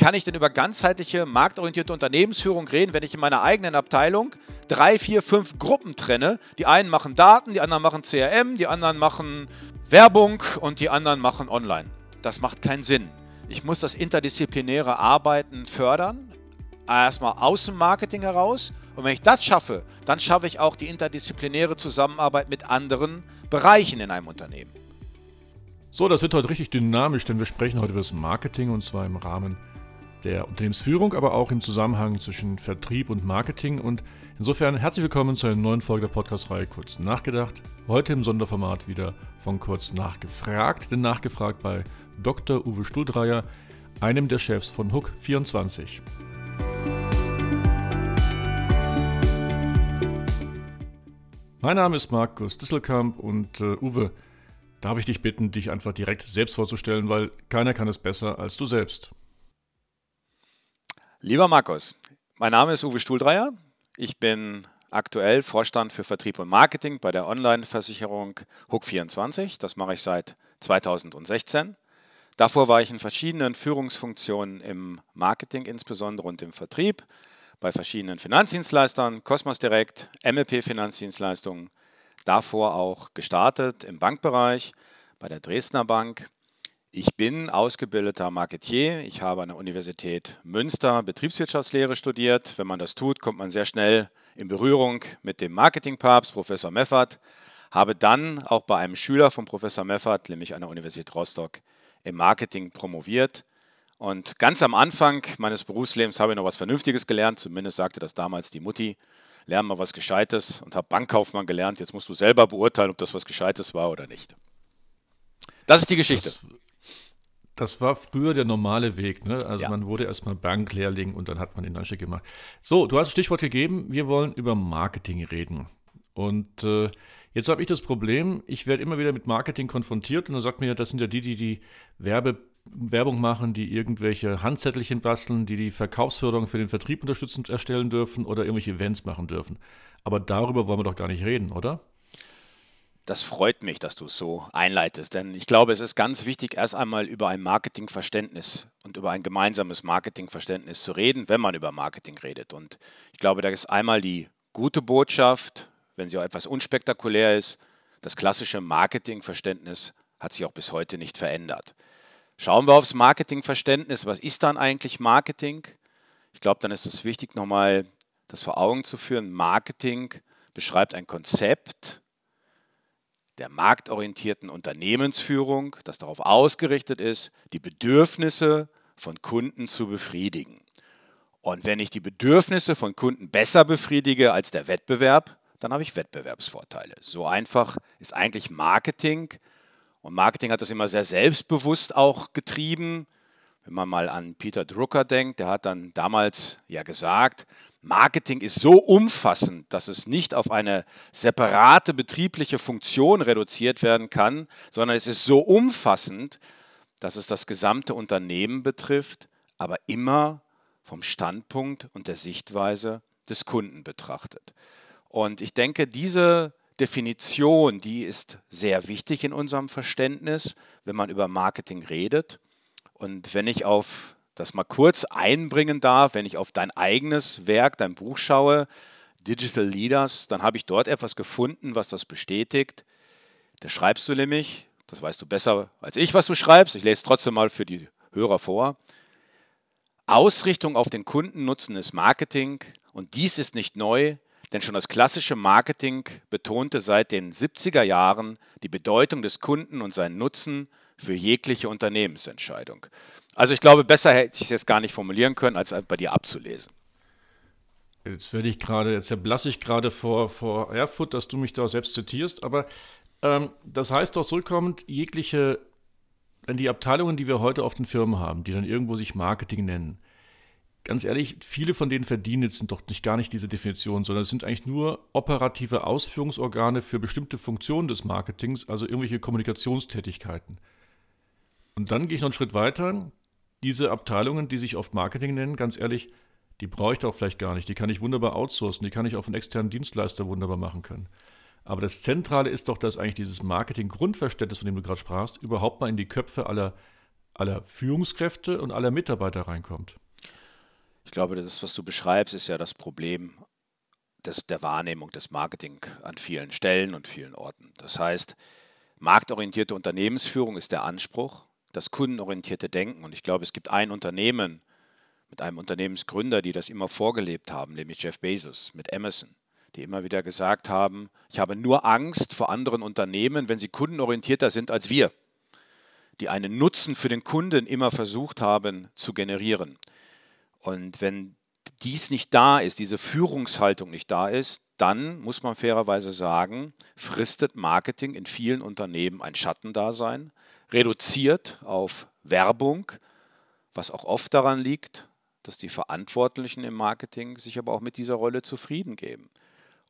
kann ich denn über ganzheitliche, marktorientierte Unternehmensführung reden, wenn ich in meiner eigenen Abteilung drei, vier, fünf Gruppen trenne? Die einen machen Daten, die anderen machen CRM, die anderen machen Werbung und die anderen machen Online. Das macht keinen Sinn. Ich muss das interdisziplinäre Arbeiten fördern, erstmal aus dem Marketing heraus. Und wenn ich das schaffe, dann schaffe ich auch die interdisziplinäre Zusammenarbeit mit anderen Bereichen in einem Unternehmen. So, das wird heute richtig dynamisch, denn wir sprechen heute über das Marketing und zwar im Rahmen der Unternehmensführung, aber auch im Zusammenhang zwischen Vertrieb und Marketing. Und insofern herzlich willkommen zu einer neuen Folge der Podcast-Reihe Kurz Nachgedacht. Heute im Sonderformat wieder von Kurz Nachgefragt, denn nachgefragt bei Dr. Uwe Stuldreier, einem der Chefs von Hook 24. Mein Name ist Markus Disselkamp und äh, Uwe, darf ich dich bitten, dich einfach direkt selbst vorzustellen, weil keiner kann es besser als du selbst. Lieber Markus, mein Name ist Uwe Stuhldreier. Ich bin aktuell Vorstand für Vertrieb und Marketing bei der Online-Versicherung Hook24. Das mache ich seit 2016. Davor war ich in verschiedenen Führungsfunktionen im Marketing insbesondere und im Vertrieb, bei verschiedenen Finanzdienstleistern, Cosmos Direct, MLP Finanzdienstleistungen, davor auch gestartet im Bankbereich bei der Dresdner Bank ich bin ausgebildeter Marketier. Ich habe an der Universität Münster Betriebswirtschaftslehre studiert. Wenn man das tut, kommt man sehr schnell in Berührung mit dem Marketingpapst, Professor Meffert. Habe dann auch bei einem Schüler von Professor Meffert, nämlich an der Universität Rostock, im Marketing promoviert. Und ganz am Anfang meines Berufslebens habe ich noch was Vernünftiges gelernt. Zumindest sagte das damals die Mutti. Lern mal was Gescheites und habe Bankkaufmann gelernt. Jetzt musst du selber beurteilen, ob das was Gescheites war oder nicht. Das ist die Geschichte. Das das war früher der normale Weg. Ne? Also ja. man wurde erstmal Banklehrling und dann hat man den Anstieg gemacht. So, du hast ein Stichwort gegeben. Wir wollen über Marketing reden. Und äh, jetzt habe ich das Problem, ich werde immer wieder mit Marketing konfrontiert und dann sagt mir, das sind ja die, die die Werbe, Werbung machen, die irgendwelche Handzettelchen basteln, die die Verkaufsförderung für den Vertrieb unterstützend erstellen dürfen oder irgendwelche Events machen dürfen. Aber darüber wollen wir doch gar nicht reden, oder? Das freut mich, dass du es so einleitest, denn ich glaube, es ist ganz wichtig, erst einmal über ein Marketingverständnis und über ein gemeinsames Marketingverständnis zu reden, wenn man über Marketing redet. Und ich glaube, da ist einmal die gute Botschaft, wenn sie auch etwas unspektakulär ist, das klassische Marketingverständnis hat sich auch bis heute nicht verändert. Schauen wir aufs Marketingverständnis. Was ist dann eigentlich Marketing? Ich glaube, dann ist es wichtig, nochmal das vor Augen zu führen. Marketing beschreibt ein Konzept, der marktorientierten Unternehmensführung, das darauf ausgerichtet ist, die Bedürfnisse von Kunden zu befriedigen. Und wenn ich die Bedürfnisse von Kunden besser befriedige als der Wettbewerb, dann habe ich Wettbewerbsvorteile. So einfach ist eigentlich Marketing. Und Marketing hat das immer sehr selbstbewusst auch getrieben. Wenn man mal an Peter Drucker denkt, der hat dann damals ja gesagt, Marketing ist so umfassend, dass es nicht auf eine separate betriebliche Funktion reduziert werden kann, sondern es ist so umfassend, dass es das gesamte Unternehmen betrifft, aber immer vom Standpunkt und der Sichtweise des Kunden betrachtet. Und ich denke, diese Definition, die ist sehr wichtig in unserem Verständnis, wenn man über Marketing redet. Und wenn ich auf das mal kurz einbringen darf, wenn ich auf dein eigenes Werk, dein Buch schaue, Digital Leaders, dann habe ich dort etwas gefunden, was das bestätigt. Da schreibst du nämlich, das weißt du besser als ich, was du schreibst, ich lese trotzdem mal für die Hörer vor. Ausrichtung auf den Kundennutzen ist Marketing und dies ist nicht neu, denn schon das klassische Marketing betonte seit den 70er Jahren die Bedeutung des Kunden und seinen Nutzen für jegliche Unternehmensentscheidung. Also ich glaube, besser hätte ich es jetzt gar nicht formulieren können, als bei dir abzulesen. Jetzt werde ich gerade, jetzt erblasse ich gerade vor, vor Erfurt, dass du mich da selbst zitierst, aber ähm, das heißt doch zurückkommend, jegliche, wenn die Abteilungen, die wir heute auf den Firmen haben, die dann irgendwo sich Marketing nennen, ganz ehrlich, viele von denen verdienen jetzt doch nicht gar nicht diese Definition, sondern es sind eigentlich nur operative Ausführungsorgane für bestimmte Funktionen des Marketings, also irgendwelche Kommunikationstätigkeiten. Und dann gehe ich noch einen Schritt weiter. Diese Abteilungen, die sich oft Marketing nennen, ganz ehrlich, die brauche ich doch vielleicht gar nicht. Die kann ich wunderbar outsourcen, die kann ich auf einen externen Dienstleister wunderbar machen können. Aber das Zentrale ist doch, dass eigentlich dieses Marketing-Grundverständnis, von dem du gerade sprachst, überhaupt mal in die Köpfe aller aller Führungskräfte und aller Mitarbeiter reinkommt. Ich glaube, das, was du beschreibst, ist ja das Problem des, der Wahrnehmung des Marketing an vielen Stellen und vielen Orten. Das heißt, marktorientierte Unternehmensführung ist der Anspruch, das kundenorientierte Denken. Und ich glaube, es gibt ein Unternehmen mit einem Unternehmensgründer, die das immer vorgelebt haben, nämlich Jeff Bezos mit Amazon, die immer wieder gesagt haben, ich habe nur Angst vor anderen Unternehmen, wenn sie kundenorientierter sind als wir, die einen Nutzen für den Kunden immer versucht haben zu generieren. Und wenn dies nicht da ist, diese Führungshaltung nicht da ist, dann muss man fairerweise sagen, fristet Marketing in vielen Unternehmen ein Schattendasein, reduziert auf Werbung, was auch oft daran liegt, dass die Verantwortlichen im Marketing sich aber auch mit dieser Rolle zufrieden geben.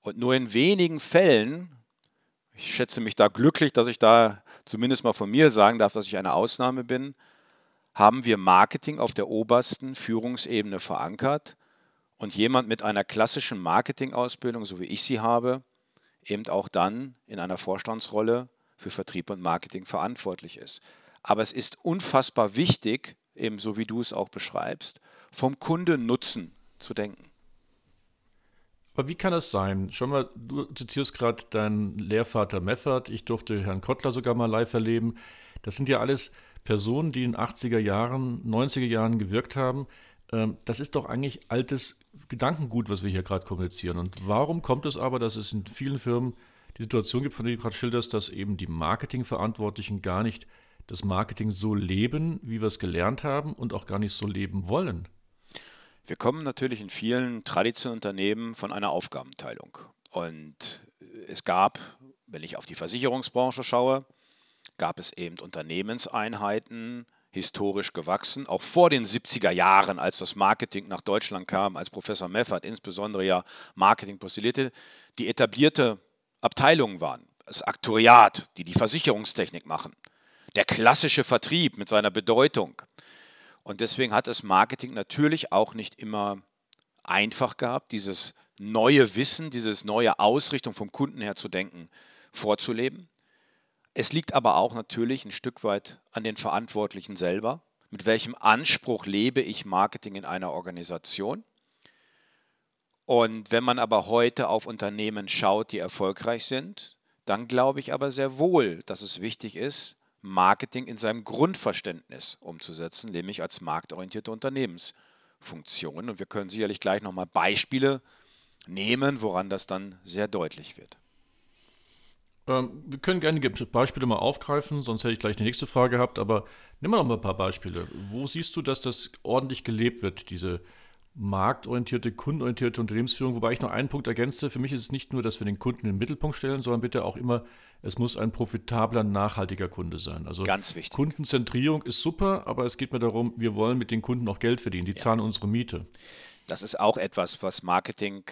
Und nur in wenigen Fällen, ich schätze mich da glücklich, dass ich da zumindest mal von mir sagen darf, dass ich eine Ausnahme bin, haben wir Marketing auf der obersten Führungsebene verankert und jemand mit einer klassischen Marketingausbildung, so wie ich sie habe, eben auch dann in einer Vorstandsrolle für Vertrieb und Marketing verantwortlich ist. Aber es ist unfassbar wichtig, ebenso wie du es auch beschreibst, vom Kundennutzen zu denken. Aber wie kann es sein? Schon mal, du zitierst gerade deinen Lehrvater Meffert, ich durfte Herrn Kottler sogar mal live erleben. Das sind ja alles Personen, die in den 80er Jahren, 90er Jahren gewirkt haben. Ähm, das ist doch eigentlich altes Gedankengut, was wir hier gerade kommunizieren. Und warum kommt es aber, dass es in vielen Firmen die Situation gibt, von der du gerade schilderst, dass eben die Marketingverantwortlichen gar nicht das Marketing so leben, wie wir es gelernt haben und auch gar nicht so leben wollen? Wir kommen natürlich in vielen traditionellen Unternehmen von einer Aufgabenteilung. Und es gab, wenn ich auf die Versicherungsbranche schaue, gab es eben Unternehmenseinheiten, historisch gewachsen, auch vor den 70er Jahren, als das Marketing nach Deutschland kam, als Professor Meffert insbesondere ja Marketing postulierte, die etablierte Abteilungen waren. Das Aktoriat, die die Versicherungstechnik machen, der klassische Vertrieb mit seiner Bedeutung. Und deswegen hat das Marketing natürlich auch nicht immer einfach gehabt, dieses neue Wissen, dieses neue Ausrichtung vom Kunden her zu denken, vorzuleben. Es liegt aber auch natürlich ein Stück weit an den Verantwortlichen selber. Mit welchem Anspruch lebe ich Marketing in einer Organisation? Und wenn man aber heute auf Unternehmen schaut, die erfolgreich sind, dann glaube ich aber sehr wohl, dass es wichtig ist, Marketing in seinem Grundverständnis umzusetzen, nämlich als marktorientierte Unternehmensfunktion. Und wir können sicherlich gleich nochmal Beispiele nehmen, woran das dann sehr deutlich wird. Ähm, wir können gerne Beispiele mal aufgreifen, sonst hätte ich gleich die nächste Frage gehabt, aber nimm mal noch mal ein paar Beispiele. Wo siehst du, dass das ordentlich gelebt wird, diese marktorientierte, kundenorientierte Unternehmensführung? Wobei ich noch einen Punkt ergänze. Für mich ist es nicht nur, dass wir den Kunden in den Mittelpunkt stellen, sondern bitte auch immer, es muss ein profitabler, nachhaltiger Kunde sein. Also Ganz wichtig. Kundenzentrierung ist super, aber es geht mir darum, wir wollen mit den Kunden auch Geld verdienen. Die ja. zahlen unsere Miete. Das ist auch etwas, was Marketing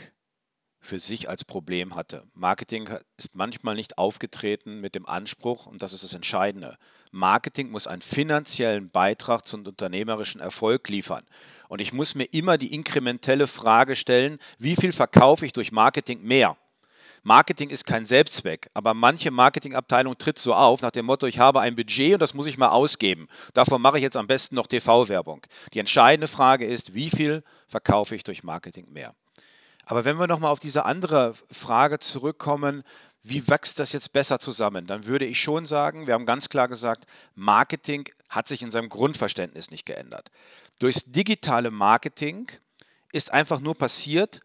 für sich als Problem hatte. Marketing ist manchmal nicht aufgetreten mit dem Anspruch, und das ist das Entscheidende, Marketing muss einen finanziellen Beitrag zum unternehmerischen Erfolg liefern. Und ich muss mir immer die inkrementelle Frage stellen, wie viel verkaufe ich durch Marketing mehr? Marketing ist kein Selbstzweck, aber manche Marketingabteilung tritt so auf nach dem Motto, ich habe ein Budget und das muss ich mal ausgeben. Davon mache ich jetzt am besten noch TV-Werbung. Die entscheidende Frage ist, wie viel verkaufe ich durch Marketing mehr? Aber wenn wir nochmal auf diese andere Frage zurückkommen, wie wächst das jetzt besser zusammen? Dann würde ich schon sagen, wir haben ganz klar gesagt, Marketing hat sich in seinem Grundverständnis nicht geändert. Durchs digitale Marketing ist einfach nur passiert,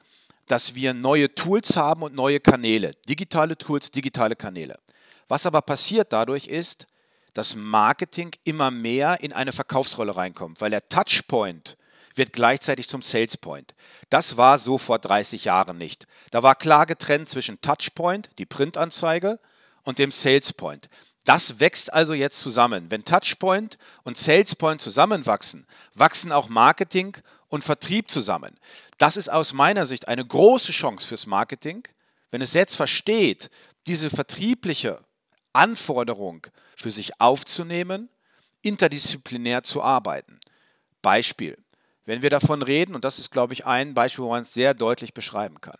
dass wir neue Tools haben und neue Kanäle. Digitale Tools, digitale Kanäle. Was aber passiert dadurch ist, dass Marketing immer mehr in eine Verkaufsrolle reinkommt, weil der Touchpoint wird gleichzeitig zum Sales Point. Das war so vor 30 Jahren nicht. Da war klar getrennt zwischen Touchpoint, die Printanzeige, und dem Sales Point. Das wächst also jetzt zusammen. Wenn Touchpoint und Salespoint zusammenwachsen, wachsen auch Marketing und Vertrieb zusammen. Das ist aus meiner Sicht eine große Chance fürs Marketing, wenn es jetzt versteht, diese vertriebliche Anforderung für sich aufzunehmen, interdisziplinär zu arbeiten. Beispiel. Wenn wir davon reden, und das ist, glaube ich, ein Beispiel, wo man es sehr deutlich beschreiben kann.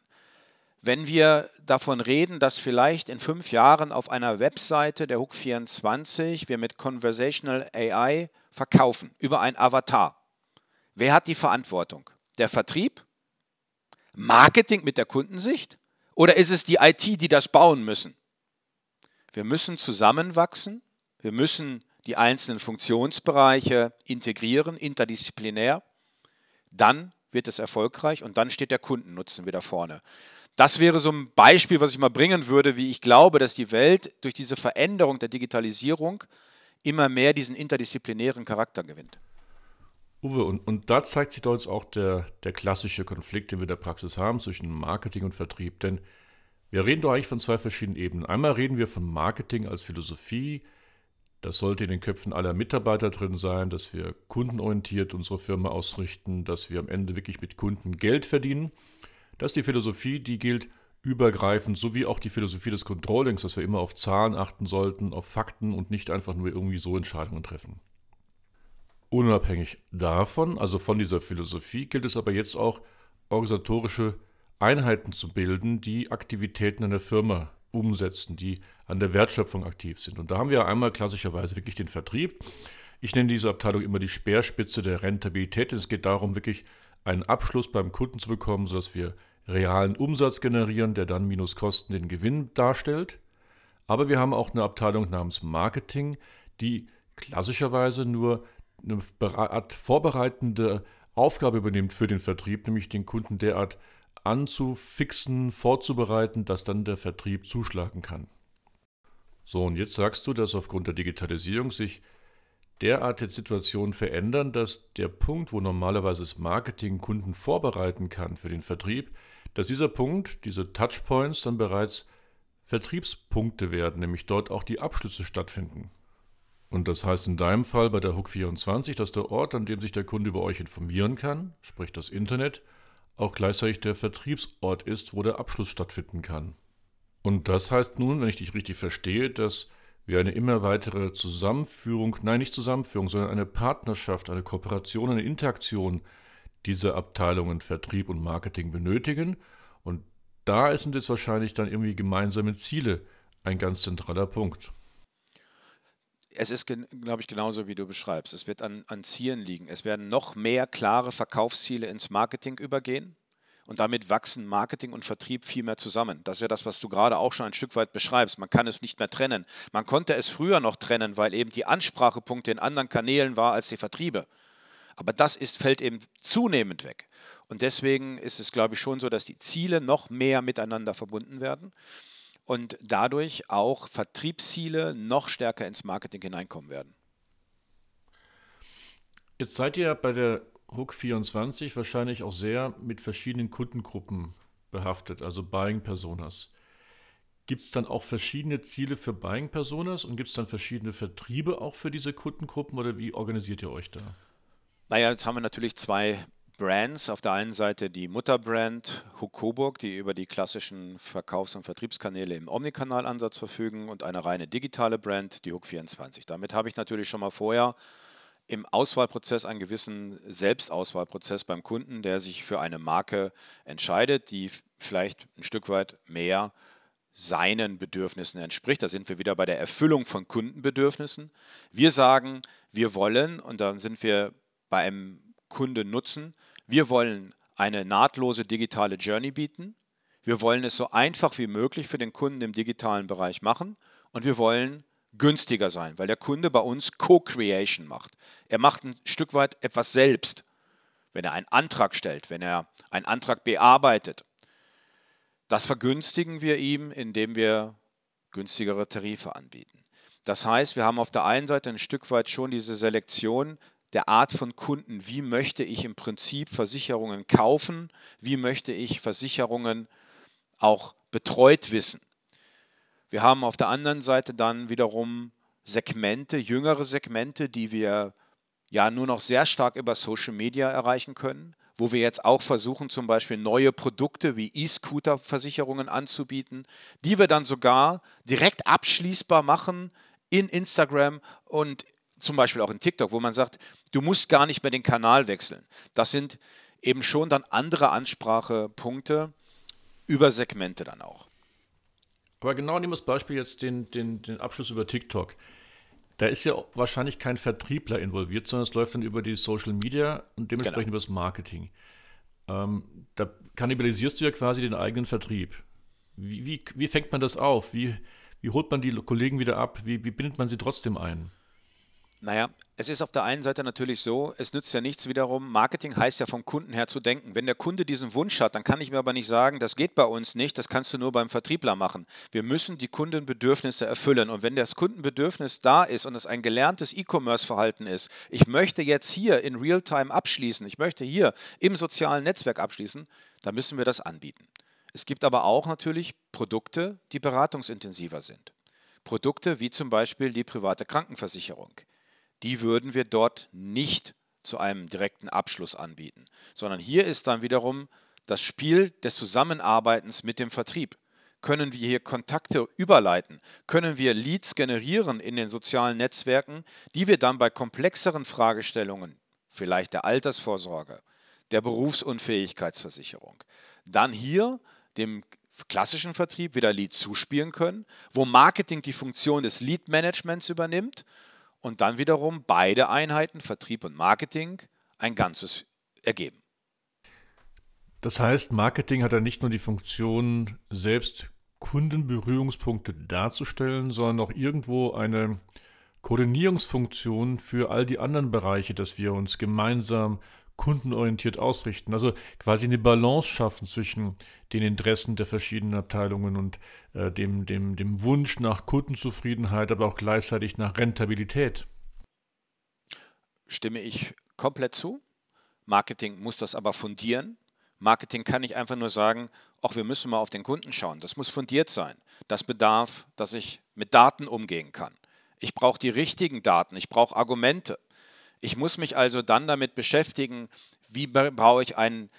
Wenn wir davon reden, dass vielleicht in fünf Jahren auf einer Webseite der Hook24 wir mit Conversational AI verkaufen über ein Avatar. Wer hat die Verantwortung? Der Vertrieb? Marketing mit der Kundensicht? Oder ist es die IT, die das bauen müssen? Wir müssen zusammenwachsen. Wir müssen die einzelnen Funktionsbereiche integrieren, interdisziplinär. Dann wird es erfolgreich und dann steht der Kundennutzen wieder vorne. Das wäre so ein Beispiel, was ich mal bringen würde, wie ich glaube, dass die Welt durch diese Veränderung der Digitalisierung immer mehr diesen interdisziplinären Charakter gewinnt. Uwe, und, und da zeigt sich doch jetzt auch der, der klassische Konflikt, den wir in der Praxis haben zwischen Marketing und Vertrieb. Denn wir reden doch eigentlich von zwei verschiedenen Ebenen. Einmal reden wir von Marketing als Philosophie. Das sollte in den Köpfen aller Mitarbeiter drin sein, dass wir kundenorientiert unsere Firma ausrichten, dass wir am Ende wirklich mit Kunden Geld verdienen. Das ist die Philosophie, die gilt übergreifend, sowie auch die Philosophie des Controllings, dass wir immer auf Zahlen achten sollten, auf Fakten und nicht einfach nur irgendwie so Entscheidungen treffen. Unabhängig davon, also von dieser Philosophie, gilt es aber jetzt auch, organisatorische Einheiten zu bilden, die Aktivitäten in der Firma umsetzen, die an der Wertschöpfung aktiv sind. Und da haben wir einmal klassischerweise wirklich den Vertrieb. Ich nenne diese Abteilung immer die Speerspitze der Rentabilität. Es geht darum, wirklich einen Abschluss beim Kunden zu bekommen, sodass wir realen Umsatz generieren, der dann minus Kosten den Gewinn darstellt. Aber wir haben auch eine Abteilung namens Marketing, die klassischerweise nur eine Art vorbereitende Aufgabe übernimmt für den Vertrieb, nämlich den Kunden derart anzufixen, vorzubereiten, dass dann der Vertrieb zuschlagen kann. So, und jetzt sagst du, dass aufgrund der Digitalisierung sich derart jetzt Situationen verändern, dass der Punkt, wo normalerweise das Marketing Kunden vorbereiten kann für den Vertrieb, dass dieser Punkt, diese Touchpoints dann bereits Vertriebspunkte werden, nämlich dort auch die Abschlüsse stattfinden. Und das heißt in deinem Fall bei der Hook 24, dass der Ort, an dem sich der Kunde über euch informieren kann, sprich das Internet, auch gleichzeitig der Vertriebsort ist, wo der Abschluss stattfinden kann. Und das heißt nun, wenn ich dich richtig verstehe, dass wir eine immer weitere Zusammenführung, nein, nicht Zusammenführung, sondern eine Partnerschaft, eine Kooperation, eine Interaktion dieser Abteilungen Vertrieb und Marketing benötigen. Und da sind jetzt wahrscheinlich dann irgendwie gemeinsame Ziele ein ganz zentraler Punkt es ist, glaube ich, genauso wie du beschreibst. Es wird an, an Zielen liegen. Es werden noch mehr klare Verkaufsziele ins Marketing übergehen. Und damit wachsen Marketing und Vertrieb viel mehr zusammen. Das ist ja das, was du gerade auch schon ein Stück weit beschreibst. Man kann es nicht mehr trennen. Man konnte es früher noch trennen, weil eben die Ansprachepunkte in anderen Kanälen war als die Vertriebe. Aber das ist, fällt eben zunehmend weg. Und deswegen ist es, glaube ich, schon so, dass die Ziele noch mehr miteinander verbunden werden und dadurch auch Vertriebsziele noch stärker ins Marketing hineinkommen werden. Jetzt seid ihr bei der Hook 24 wahrscheinlich auch sehr mit verschiedenen Kundengruppen behaftet, also Buying Personas. Gibt es dann auch verschiedene Ziele für Buying Personas und gibt es dann verschiedene Vertriebe auch für diese Kundengruppen oder wie organisiert ihr euch da? Naja, jetzt haben wir natürlich zwei Brands. Auf der einen Seite die Mutterbrand Huck Coburg, die über die klassischen Verkaufs- und Vertriebskanäle im Omnikanal-Ansatz verfügen und eine reine digitale Brand, die Huck 24. Damit habe ich natürlich schon mal vorher im Auswahlprozess einen gewissen Selbstauswahlprozess beim Kunden, der sich für eine Marke entscheidet, die vielleicht ein Stück weit mehr seinen Bedürfnissen entspricht. Da sind wir wieder bei der Erfüllung von Kundenbedürfnissen. Wir sagen, wir wollen, und dann sind wir bei einem Kunde nutzen. Wir wollen eine nahtlose digitale Journey bieten. Wir wollen es so einfach wie möglich für den Kunden im digitalen Bereich machen und wir wollen günstiger sein, weil der Kunde bei uns Co-Creation macht. Er macht ein Stück weit etwas selbst, wenn er einen Antrag stellt, wenn er einen Antrag bearbeitet. Das vergünstigen wir ihm, indem wir günstigere Tarife anbieten. Das heißt, wir haben auf der einen Seite ein Stück weit schon diese Selektion der Art von Kunden. Wie möchte ich im Prinzip Versicherungen kaufen? Wie möchte ich Versicherungen auch betreut wissen? Wir haben auf der anderen Seite dann wiederum Segmente, jüngere Segmente, die wir ja nur noch sehr stark über Social Media erreichen können, wo wir jetzt auch versuchen, zum Beispiel neue Produkte wie E-Scooter-Versicherungen anzubieten, die wir dann sogar direkt abschließbar machen in Instagram und zum Beispiel auch in TikTok, wo man sagt, du musst gar nicht mehr den Kanal wechseln. Das sind eben schon dann andere Ansprachepunkte, über Segmente dann auch. Aber genau nehmen wir das Beispiel jetzt den, den, den Abschluss über TikTok. Da ist ja wahrscheinlich kein Vertriebler involviert, sondern es läuft dann über die Social Media und dementsprechend genau. über das Marketing. Ähm, da kannibalisierst du ja quasi den eigenen Vertrieb. Wie, wie, wie fängt man das auf? Wie, wie holt man die Kollegen wieder ab? Wie, wie bindet man sie trotzdem ein? Naja, es ist auf der einen Seite natürlich so, es nützt ja nichts wiederum. Marketing heißt ja vom Kunden her zu denken. Wenn der Kunde diesen Wunsch hat, dann kann ich mir aber nicht sagen, das geht bei uns nicht, das kannst du nur beim Vertriebler machen. Wir müssen die Kundenbedürfnisse erfüllen. Und wenn das Kundenbedürfnis da ist und es ein gelerntes E-Commerce-Verhalten ist, ich möchte jetzt hier in Realtime abschließen, ich möchte hier im sozialen Netzwerk abschließen, dann müssen wir das anbieten. Es gibt aber auch natürlich Produkte, die beratungsintensiver sind. Produkte wie zum Beispiel die private Krankenversicherung die würden wir dort nicht zu einem direkten Abschluss anbieten, sondern hier ist dann wiederum das Spiel des Zusammenarbeitens mit dem Vertrieb. Können wir hier Kontakte überleiten? Können wir Leads generieren in den sozialen Netzwerken, die wir dann bei komplexeren Fragestellungen, vielleicht der Altersvorsorge, der Berufsunfähigkeitsversicherung, dann hier dem klassischen Vertrieb wieder Leads zuspielen können, wo Marketing die Funktion des Lead-Managements übernimmt und dann wiederum beide Einheiten, Vertrieb und Marketing, ein Ganzes ergeben. Das heißt, Marketing hat ja nicht nur die Funktion, selbst Kundenberührungspunkte darzustellen, sondern auch irgendwo eine Koordinierungsfunktion für all die anderen Bereiche, dass wir uns gemeinsam kundenorientiert ausrichten. Also quasi eine Balance schaffen zwischen den Interessen der verschiedenen Abteilungen und äh, dem, dem, dem Wunsch nach Kundenzufriedenheit, aber auch gleichzeitig nach Rentabilität. Stimme ich komplett zu. Marketing muss das aber fundieren. Marketing kann nicht einfach nur sagen, ach, wir müssen mal auf den Kunden schauen. Das muss fundiert sein. Das bedarf, dass ich mit Daten umgehen kann. Ich brauche die richtigen Daten, ich brauche Argumente. Ich muss mich also dann damit beschäftigen, wie baue ich einen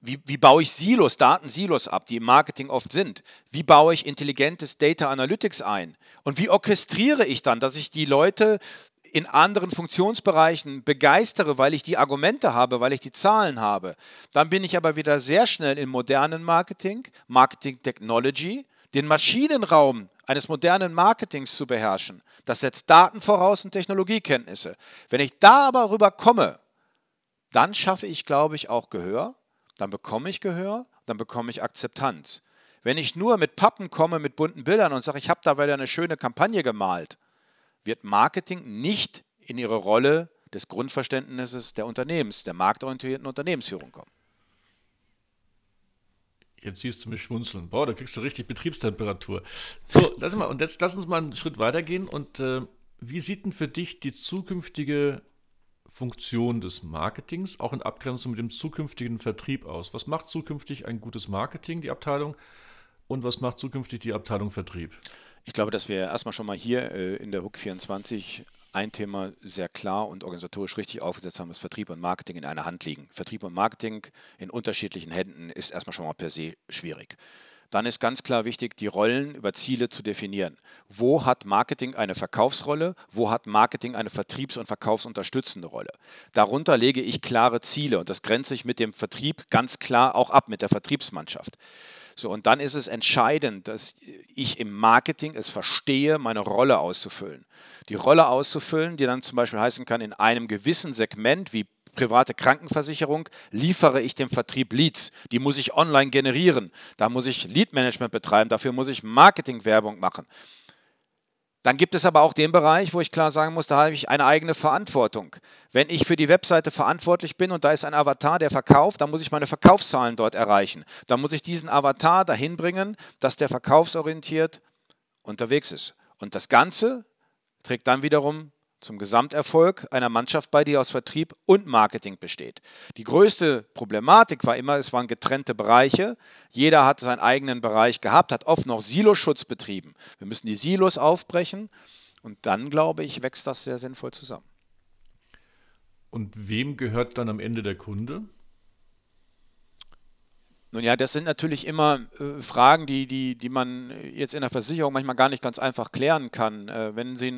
wie, wie, baue ich Silos, Datensilos ab, die im Marketing oft sind? Wie baue ich intelligentes Data Analytics ein? Und wie orchestriere ich dann, dass ich die Leute in anderen Funktionsbereichen begeistere, weil ich die Argumente habe, weil ich die Zahlen habe? Dann bin ich aber wieder sehr schnell im modernen Marketing, Marketing Technology, den Maschinenraum eines modernen Marketings zu beherrschen. Das setzt Daten voraus und Technologiekenntnisse. Wenn ich da aber rüber komme, dann schaffe ich, glaube ich, auch Gehör, dann bekomme ich Gehör, dann bekomme ich Akzeptanz. Wenn ich nur mit Pappen komme, mit bunten Bildern und sage, ich habe da wieder eine schöne Kampagne gemalt, wird Marketing nicht in ihre Rolle des Grundverständnisses der Unternehmens, der marktorientierten Unternehmensführung kommen. Jetzt siehst du mich schmunzeln. Boah, da kriegst du richtig Betriebstemperatur. So, lass mal, und jetzt lass uns mal einen Schritt weitergehen. Und äh, wie sieht denn für dich die zukünftige Funktion des Marketings, auch in Abgrenzung mit dem zukünftigen Vertrieb aus? Was macht zukünftig ein gutes Marketing, die Abteilung? Und was macht zukünftig die Abteilung Vertrieb? Ich glaube, dass wir erstmal schon mal hier äh, in der HUK 24 ein Thema sehr klar und organisatorisch richtig aufgesetzt haben, dass Vertrieb und Marketing in einer Hand liegen. Vertrieb und Marketing in unterschiedlichen Händen ist erstmal schon mal per se schwierig. Dann ist ganz klar wichtig, die Rollen über Ziele zu definieren. Wo hat Marketing eine Verkaufsrolle? Wo hat Marketing eine vertriebs- und verkaufsunterstützende Rolle? Darunter lege ich klare Ziele und das grenze ich mit dem Vertrieb ganz klar auch ab, mit der Vertriebsmannschaft. So, und dann ist es entscheidend, dass ich im Marketing es verstehe, meine Rolle auszufüllen. Die Rolle auszufüllen, die dann zum Beispiel heißen kann, in einem gewissen Segment wie private Krankenversicherung liefere ich dem Vertrieb Leads. Die muss ich online generieren. Da muss ich Lead-Management betreiben. Dafür muss ich Marketing-Werbung machen. Dann gibt es aber auch den Bereich, wo ich klar sagen muss, da habe ich eine eigene Verantwortung. Wenn ich für die Webseite verantwortlich bin und da ist ein Avatar, der verkauft, dann muss ich meine Verkaufszahlen dort erreichen. Dann muss ich diesen Avatar dahin bringen, dass der verkaufsorientiert unterwegs ist. Und das Ganze trägt dann wiederum zum Gesamterfolg einer Mannschaft bei, die aus Vertrieb und Marketing besteht. Die größte Problematik war immer, es waren getrennte Bereiche. Jeder hat seinen eigenen Bereich gehabt, hat oft noch Siloschutz betrieben. Wir müssen die Silos aufbrechen und dann, glaube ich, wächst das sehr sinnvoll zusammen. Und wem gehört dann am Ende der Kunde? Nun ja, das sind natürlich immer äh, Fragen, die, die, die man jetzt in der Versicherung manchmal gar nicht ganz einfach klären kann. Äh, wenn, Sie,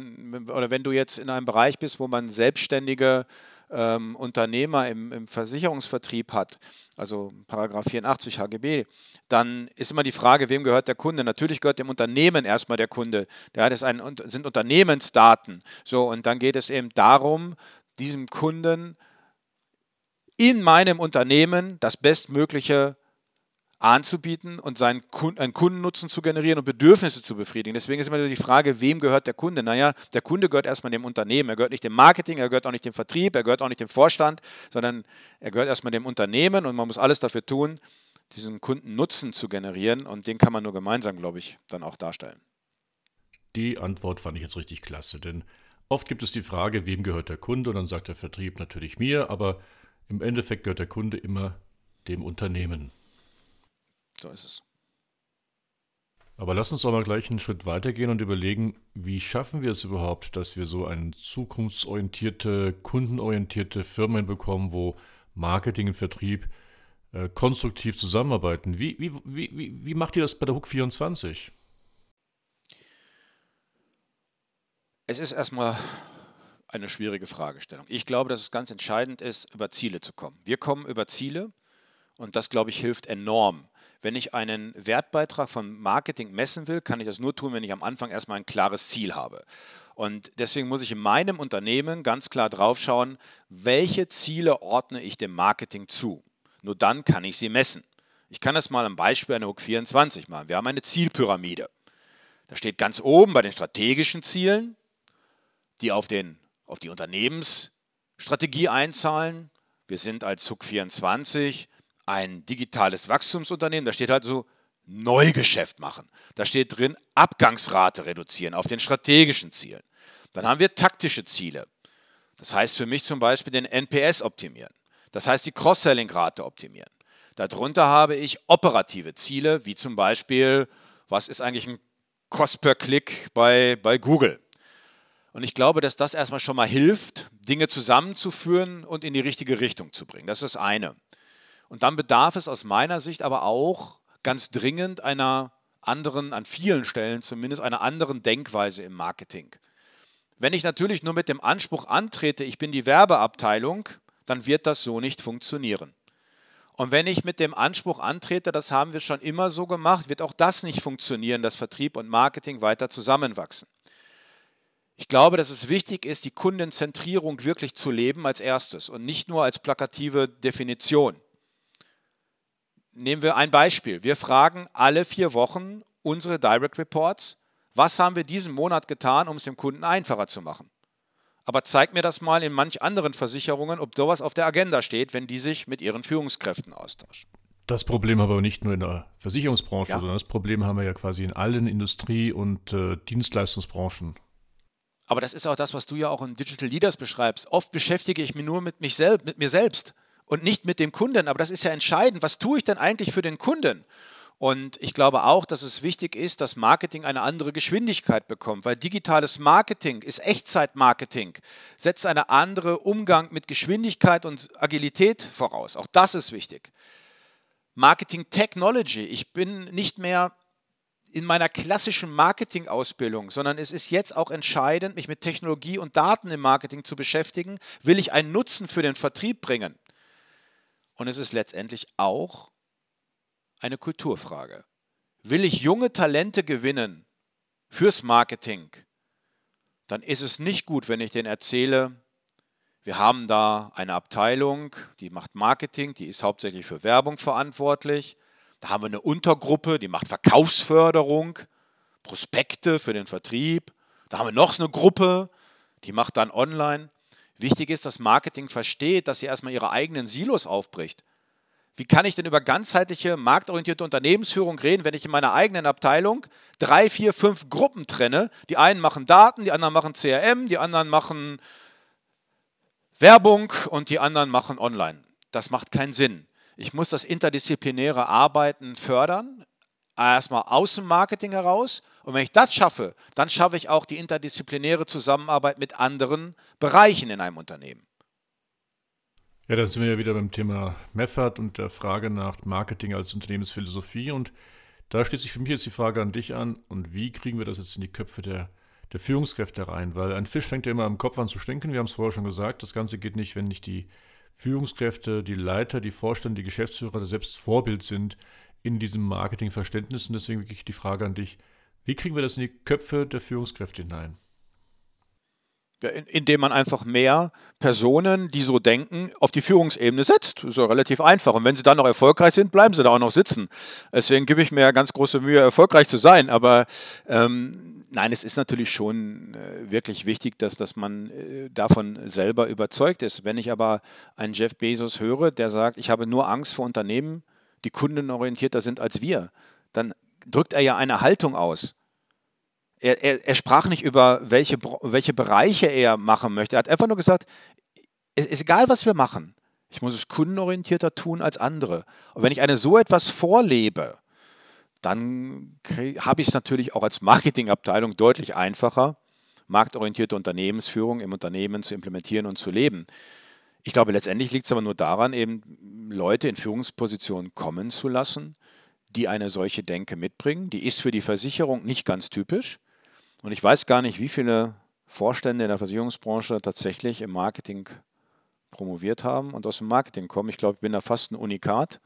oder wenn du jetzt in einem Bereich bist, wo man Selbstständige ähm, Unternehmer im, im, Versicherungsvertrieb hat, also Paragraph 84 HGB, dann ist immer die Frage, wem gehört der Kunde? Natürlich gehört dem Unternehmen erstmal der Kunde. Ja, das ein, sind Unternehmensdaten. So, und dann geht es eben darum, diesem Kunden in meinem Unternehmen das bestmögliche anzubieten und seinen Kunden, einen Kundennutzen zu generieren und Bedürfnisse zu befriedigen. Deswegen ist immer die Frage, wem gehört der Kunde? Naja, der Kunde gehört erstmal dem Unternehmen. Er gehört nicht dem Marketing, er gehört auch nicht dem Vertrieb, er gehört auch nicht dem Vorstand, sondern er gehört erstmal dem Unternehmen und man muss alles dafür tun, diesen Kundennutzen zu generieren und den kann man nur gemeinsam, glaube ich, dann auch darstellen. Die Antwort fand ich jetzt richtig klasse, denn oft gibt es die Frage, wem gehört der Kunde? Und dann sagt der Vertrieb natürlich mir, aber im Endeffekt gehört der Kunde immer dem Unternehmen. So ist es. Aber lass uns doch mal gleich einen Schritt weitergehen und überlegen, wie schaffen wir es überhaupt, dass wir so eine zukunftsorientierte, kundenorientierte Firmen bekommen, wo Marketing und Vertrieb äh, konstruktiv zusammenarbeiten. Wie, wie, wie, wie macht ihr das bei der Hook 24? Es ist erstmal eine schwierige Fragestellung. Ich glaube, dass es ganz entscheidend ist, über Ziele zu kommen. Wir kommen über Ziele und das, glaube ich, hilft enorm. Wenn ich einen Wertbeitrag von Marketing messen will, kann ich das nur tun, wenn ich am Anfang erstmal ein klares Ziel habe. Und deswegen muss ich in meinem Unternehmen ganz klar drauf schauen, welche Ziele ordne ich dem Marketing zu. Nur dann kann ich sie messen. Ich kann das mal am Beispiel einer Hook 24 machen. Wir haben eine Zielpyramide. Da steht ganz oben bei den strategischen Zielen, die auf, den, auf die Unternehmensstrategie einzahlen. Wir sind als Hook 24 ein digitales Wachstumsunternehmen, da steht halt so Neugeschäft machen. Da steht drin Abgangsrate reduzieren auf den strategischen Zielen. Dann haben wir taktische Ziele. Das heißt für mich zum Beispiel den NPS optimieren. Das heißt die Cross-Selling-Rate optimieren. Darunter habe ich operative Ziele, wie zum Beispiel, was ist eigentlich ein Cost per Klick bei, bei Google? Und ich glaube, dass das erstmal schon mal hilft, Dinge zusammenzuführen und in die richtige Richtung zu bringen. Das ist das eine. Und dann bedarf es aus meiner Sicht aber auch ganz dringend einer anderen, an vielen Stellen zumindest, einer anderen Denkweise im Marketing. Wenn ich natürlich nur mit dem Anspruch antrete, ich bin die Werbeabteilung, dann wird das so nicht funktionieren. Und wenn ich mit dem Anspruch antrete, das haben wir schon immer so gemacht, wird auch das nicht funktionieren, dass Vertrieb und Marketing weiter zusammenwachsen. Ich glaube, dass es wichtig ist, die Kundenzentrierung wirklich zu leben als erstes und nicht nur als plakative Definition. Nehmen wir ein Beispiel. Wir fragen alle vier Wochen unsere Direct Reports, was haben wir diesen Monat getan, um es dem Kunden einfacher zu machen. Aber zeig mir das mal in manch anderen Versicherungen, ob sowas auf der Agenda steht, wenn die sich mit ihren Führungskräften austauschen. Das Problem haben wir nicht nur in der Versicherungsbranche, ja. sondern das Problem haben wir ja quasi in allen Industrie- und äh, Dienstleistungsbranchen. Aber das ist auch das, was du ja auch in Digital Leaders beschreibst. Oft beschäftige ich mich nur mit, mich selbst, mit mir selbst und nicht mit dem Kunden. Aber das ist ja entscheidend. Was tue ich denn eigentlich für den Kunden? Und ich glaube auch, dass es wichtig ist, dass Marketing eine andere Geschwindigkeit bekommt, weil digitales Marketing ist Echtzeitmarketing, setzt einen anderen Umgang mit Geschwindigkeit und Agilität voraus. Auch das ist wichtig. Marketing Technology. Ich bin nicht mehr in meiner klassischen Marketing-Ausbildung, sondern es ist jetzt auch entscheidend, mich mit Technologie und Daten im Marketing zu beschäftigen. Will ich einen Nutzen für den Vertrieb bringen? Und es ist letztendlich auch eine Kulturfrage. Will ich junge Talente gewinnen fürs Marketing, dann ist es nicht gut, wenn ich denen erzähle, wir haben da eine Abteilung, die macht Marketing, die ist hauptsächlich für Werbung verantwortlich. Da haben wir eine Untergruppe, die macht Verkaufsförderung, Prospekte für den Vertrieb. Da haben wir noch eine Gruppe, die macht dann online. Wichtig ist, dass Marketing versteht, dass sie erstmal ihre eigenen Silos aufbricht. Wie kann ich denn über ganzheitliche, marktorientierte Unternehmensführung reden, wenn ich in meiner eigenen Abteilung drei, vier, fünf Gruppen trenne? Die einen machen Daten, die anderen machen CRM, die anderen machen Werbung und die anderen machen Online. Das macht keinen Sinn. Ich muss das interdisziplinäre Arbeiten fördern, erstmal aus dem Marketing heraus. Und wenn ich das schaffe, dann schaffe ich auch die interdisziplinäre Zusammenarbeit mit anderen Bereichen in einem Unternehmen. Ja, dann sind wir ja wieder beim Thema Method und der Frage nach Marketing als Unternehmensphilosophie. Und da steht sich für mich jetzt die Frage an dich an, und wie kriegen wir das jetzt in die Köpfe der, der Führungskräfte rein, weil ein Fisch fängt ja immer am Kopf an zu stinken. Wir haben es vorher schon gesagt, das Ganze geht nicht, wenn nicht die Führungskräfte, die Leiter, die Vorstände, die Geschäftsführer selbst Vorbild sind in diesem Marketingverständnis. Und deswegen wirklich die Frage an dich, wie kriegen wir das in die Köpfe der Führungskräfte hinein? indem man einfach mehr Personen, die so denken, auf die Führungsebene setzt. Das ist ja relativ einfach. Und wenn sie dann noch erfolgreich sind, bleiben sie da auch noch sitzen. Deswegen gebe ich mir ganz große Mühe, erfolgreich zu sein. Aber ähm, nein, es ist natürlich schon äh, wirklich wichtig, dass, dass man äh, davon selber überzeugt ist. Wenn ich aber einen Jeff Bezos höre, der sagt, ich habe nur Angst vor Unternehmen, die kundenorientierter sind als wir, dann drückt er ja eine Haltung aus er, er, er sprach nicht über, welche, welche Bereiche er machen möchte. Er hat einfach nur gesagt, es ist egal, was wir machen. Ich muss es kundenorientierter tun als andere. Und wenn ich eine so etwas vorlebe, dann habe ich es natürlich auch als Marketingabteilung deutlich einfacher, marktorientierte Unternehmensführung im Unternehmen zu implementieren und zu leben. Ich glaube, letztendlich liegt es aber nur daran, eben Leute in Führungspositionen kommen zu lassen, die eine solche Denke mitbringen. Die ist für die Versicherung nicht ganz typisch. Und ich weiß gar nicht, wie viele Vorstände in der Versicherungsbranche tatsächlich im Marketing promoviert haben und aus dem Marketing kommen. Ich glaube, ich bin da fast ein Unikat.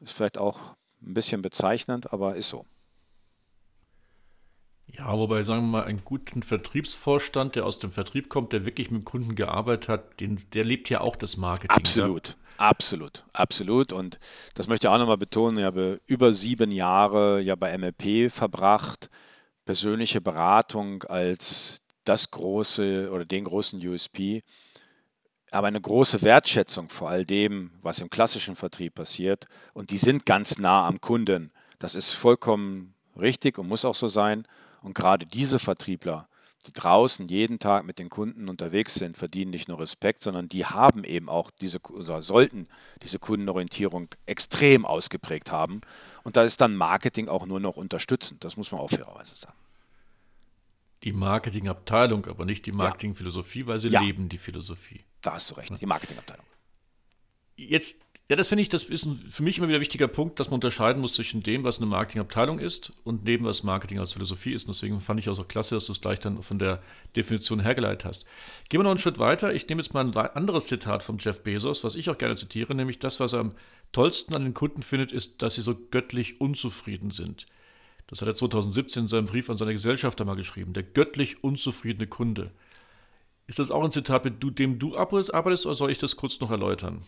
Ist vielleicht auch ein bisschen bezeichnend, aber ist so. Ja, wobei, sagen wir mal, einen guten Vertriebsvorstand, der aus dem Vertrieb kommt, der wirklich mit Kunden gearbeitet hat, den, der lebt ja auch das Marketing. Absolut, ja? absolut, absolut. Und das möchte ich auch nochmal betonen. Ich habe über sieben Jahre ja bei MLP verbracht persönliche Beratung als das große oder den großen USP, aber eine große Wertschätzung vor all dem, was im klassischen Vertrieb passiert. Und die sind ganz nah am Kunden. Das ist vollkommen richtig und muss auch so sein. Und gerade diese Vertriebler, die draußen jeden Tag mit den Kunden unterwegs sind, verdienen nicht nur Respekt, sondern die haben eben auch diese oder sollten diese Kundenorientierung extrem ausgeprägt haben. Und da ist dann Marketing auch nur noch unterstützend. Das muss man auch fairerweise sagen die Marketingabteilung, aber nicht die Marketingphilosophie, weil sie ja. leben die Philosophie. Da hast du recht, die Marketingabteilung. Jetzt, ja, das finde ich, das ist ein, für mich immer wieder ein wichtiger Punkt, dass man unterscheiden muss zwischen dem, was eine Marketingabteilung ist und dem, was Marketing als Philosophie ist. Und deswegen fand ich auch so klasse, dass du es gleich dann von der Definition hergeleitet hast. Gehen wir noch einen Schritt weiter. Ich nehme jetzt mal ein anderes Zitat von Jeff Bezos, was ich auch gerne zitiere, nämlich das, was er am tollsten an den Kunden findet, ist, dass sie so göttlich unzufrieden sind. Das hat er 2017 in seinem Brief an seine Gesellschafter mal geschrieben. Der göttlich unzufriedene Kunde. Ist das auch ein Zitat, mit dem du arbeitest, oder soll ich das kurz noch erläutern?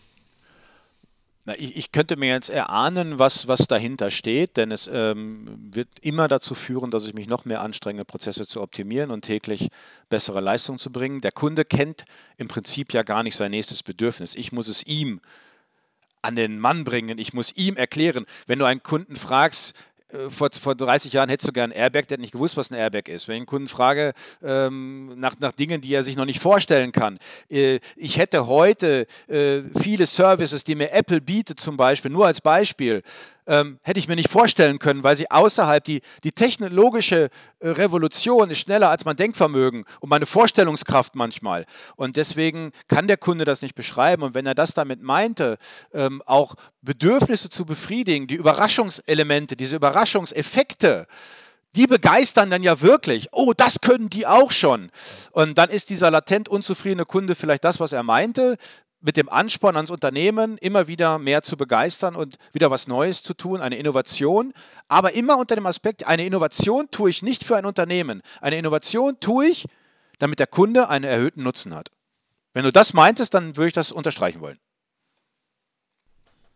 Na, ich, ich, könnte mir jetzt erahnen, was, was dahinter steht, denn es ähm, wird immer dazu führen, dass ich mich noch mehr anstrenge, Prozesse zu optimieren und täglich bessere Leistung zu bringen. Der Kunde kennt im Prinzip ja gar nicht sein nächstes Bedürfnis. Ich muss es ihm an den Mann bringen. Ich muss ihm erklären. Wenn du einen Kunden fragst, vor, vor 30 Jahren hättest du gern Airbag, der hat nicht gewusst, was ein Airbag ist. Wenn ich einen Kunden frage ähm, nach, nach Dingen, die er sich noch nicht vorstellen kann. Äh, ich hätte heute äh, viele Services, die mir Apple bietet zum Beispiel, nur als Beispiel, ähm, hätte ich mir nicht vorstellen können, weil sie außerhalb, die, die technologische äh, Revolution ist schneller als mein Denkvermögen und meine Vorstellungskraft manchmal. Und deswegen kann der Kunde das nicht beschreiben. Und wenn er das damit meinte, ähm, auch Bedürfnisse zu befriedigen, die Überraschungselemente, diese Überraschungseffekte, die begeistern dann ja wirklich. Oh, das können die auch schon. Und dann ist dieser latent unzufriedene Kunde vielleicht das, was er meinte mit dem Ansporn ans Unternehmen, immer wieder mehr zu begeistern und wieder was Neues zu tun, eine Innovation, aber immer unter dem Aspekt, eine Innovation tue ich nicht für ein Unternehmen. Eine Innovation tue ich, damit der Kunde einen erhöhten Nutzen hat. Wenn du das meintest, dann würde ich das unterstreichen wollen.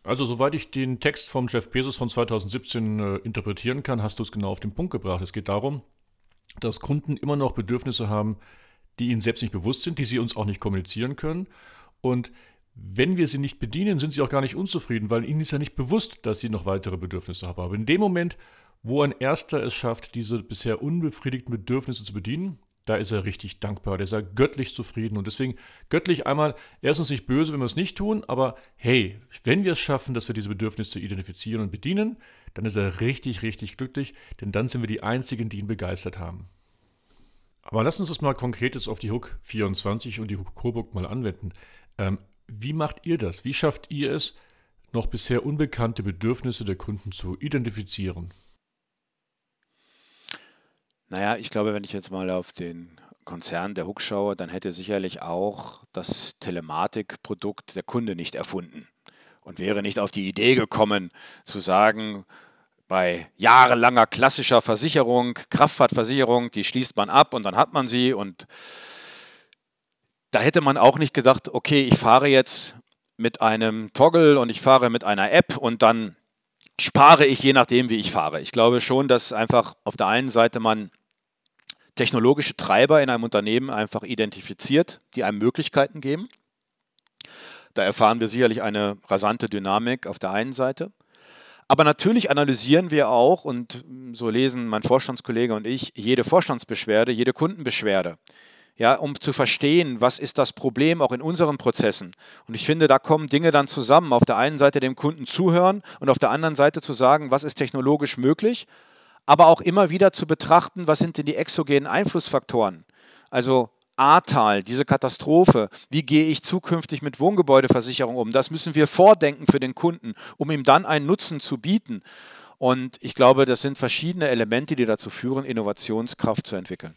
Also, soweit ich den Text vom Jeff Bezos von 2017 äh, interpretieren kann, hast du es genau auf den Punkt gebracht. Es geht darum, dass Kunden immer noch Bedürfnisse haben, die ihnen selbst nicht bewusst sind, die sie uns auch nicht kommunizieren können und wenn wir sie nicht bedienen, sind sie auch gar nicht unzufrieden, weil ihnen ist ja nicht bewusst, dass sie noch weitere Bedürfnisse haben. Aber in dem Moment, wo ein Erster es schafft, diese bisher unbefriedigten Bedürfnisse zu bedienen, da ist er richtig dankbar, da ist er göttlich zufrieden. Und deswegen göttlich einmal, er ist uns nicht böse, wenn wir es nicht tun, aber hey, wenn wir es schaffen, dass wir diese Bedürfnisse identifizieren und bedienen, dann ist er richtig, richtig glücklich, denn dann sind wir die Einzigen, die ihn begeistert haben. Aber lass uns das mal konkret jetzt auf die Hook 24 und die Hook Coburg mal anwenden. Ähm, wie macht ihr das? Wie schafft ihr es, noch bisher unbekannte Bedürfnisse der Kunden zu identifizieren? Naja, ich glaube, wenn ich jetzt mal auf den Konzern der Hook schaue, dann hätte sicherlich auch das Telematikprodukt der Kunde nicht erfunden und wäre nicht auf die Idee gekommen zu sagen, bei jahrelanger klassischer Versicherung, Kraftfahrtversicherung, die schließt man ab und dann hat man sie und da hätte man auch nicht gedacht, okay, ich fahre jetzt mit einem Toggle und ich fahre mit einer App und dann spare ich je nachdem, wie ich fahre. Ich glaube schon, dass einfach auf der einen Seite man technologische Treiber in einem Unternehmen einfach identifiziert, die einem Möglichkeiten geben. Da erfahren wir sicherlich eine rasante Dynamik auf der einen Seite. Aber natürlich analysieren wir auch, und so lesen mein Vorstandskollege und ich, jede Vorstandsbeschwerde, jede Kundenbeschwerde ja, um zu verstehen, was ist das Problem auch in unseren Prozessen. Und ich finde, da kommen Dinge dann zusammen. Auf der einen Seite dem Kunden zuhören und auf der anderen Seite zu sagen, was ist technologisch möglich, aber auch immer wieder zu betrachten, was sind denn die exogenen Einflussfaktoren. Also Ahrtal, diese Katastrophe, wie gehe ich zukünftig mit Wohngebäudeversicherung um? Das müssen wir vordenken für den Kunden, um ihm dann einen Nutzen zu bieten. Und ich glaube, das sind verschiedene Elemente, die dazu führen, Innovationskraft zu entwickeln.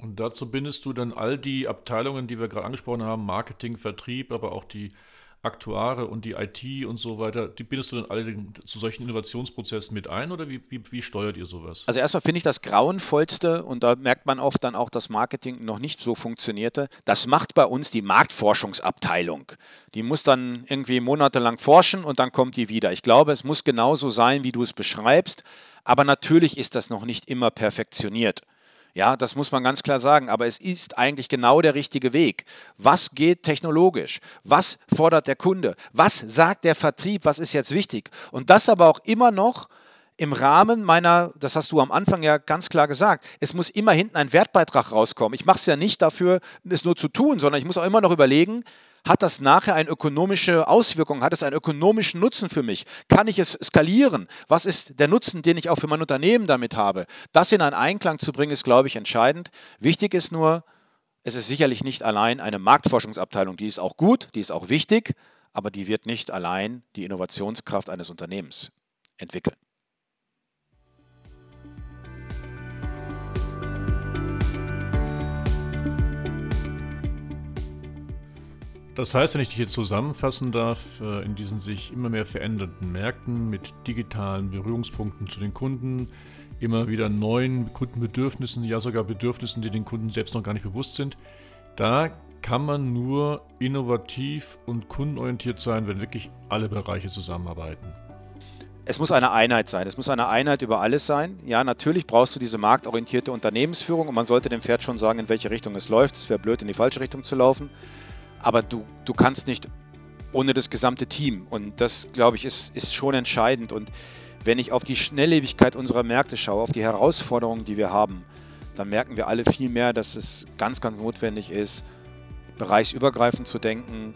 Und dazu bindest du dann all die Abteilungen, die wir gerade angesprochen haben, Marketing, Vertrieb, aber auch die Aktuare und die IT und so weiter, die bindest du dann alle zu solchen Innovationsprozessen mit ein oder wie, wie, wie steuert ihr sowas? Also erstmal finde ich das grauenvollste und da merkt man oft dann auch, dass Marketing noch nicht so funktionierte. Das macht bei uns die Marktforschungsabteilung. Die muss dann irgendwie monatelang forschen und dann kommt die wieder. Ich glaube, es muss genauso sein, wie du es beschreibst, aber natürlich ist das noch nicht immer perfektioniert. Ja, das muss man ganz klar sagen. Aber es ist eigentlich genau der richtige Weg. Was geht technologisch? Was fordert der Kunde? Was sagt der Vertrieb? Was ist jetzt wichtig? Und das aber auch immer noch im Rahmen meiner, das hast du am Anfang ja ganz klar gesagt, es muss immer hinten ein Wertbeitrag rauskommen. Ich mache es ja nicht dafür, es nur zu tun, sondern ich muss auch immer noch überlegen, hat das nachher eine ökonomische Auswirkung? Hat es einen ökonomischen Nutzen für mich? Kann ich es skalieren? Was ist der Nutzen, den ich auch für mein Unternehmen damit habe? Das in einen Einklang zu bringen, ist, glaube ich, entscheidend. Wichtig ist nur, es ist sicherlich nicht allein eine Marktforschungsabteilung. Die ist auch gut, die ist auch wichtig, aber die wird nicht allein die Innovationskraft eines Unternehmens entwickeln. Das heißt, wenn ich dich jetzt zusammenfassen darf, äh, in diesen sich immer mehr verändernden Märkten mit digitalen Berührungspunkten zu den Kunden, immer wieder neuen Kundenbedürfnissen, ja sogar Bedürfnissen, die den Kunden selbst noch gar nicht bewusst sind, da kann man nur innovativ und kundenorientiert sein, wenn wirklich alle Bereiche zusammenarbeiten. Es muss eine Einheit sein. Es muss eine Einheit über alles sein. Ja, natürlich brauchst du diese marktorientierte Unternehmensführung und man sollte dem Pferd schon sagen, in welche Richtung es läuft. Es wäre blöd, in die falsche Richtung zu laufen aber du, du kannst nicht ohne das gesamte Team. Und das, glaube ich, ist, ist schon entscheidend. Und wenn ich auf die Schnelllebigkeit unserer Märkte schaue, auf die Herausforderungen, die wir haben, dann merken wir alle viel mehr, dass es ganz, ganz notwendig ist, bereichsübergreifend zu denken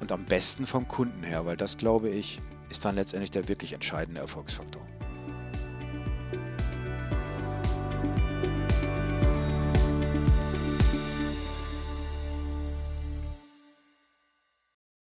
und am besten vom Kunden her, weil das, glaube ich, ist dann letztendlich der wirklich entscheidende Erfolgsfaktor.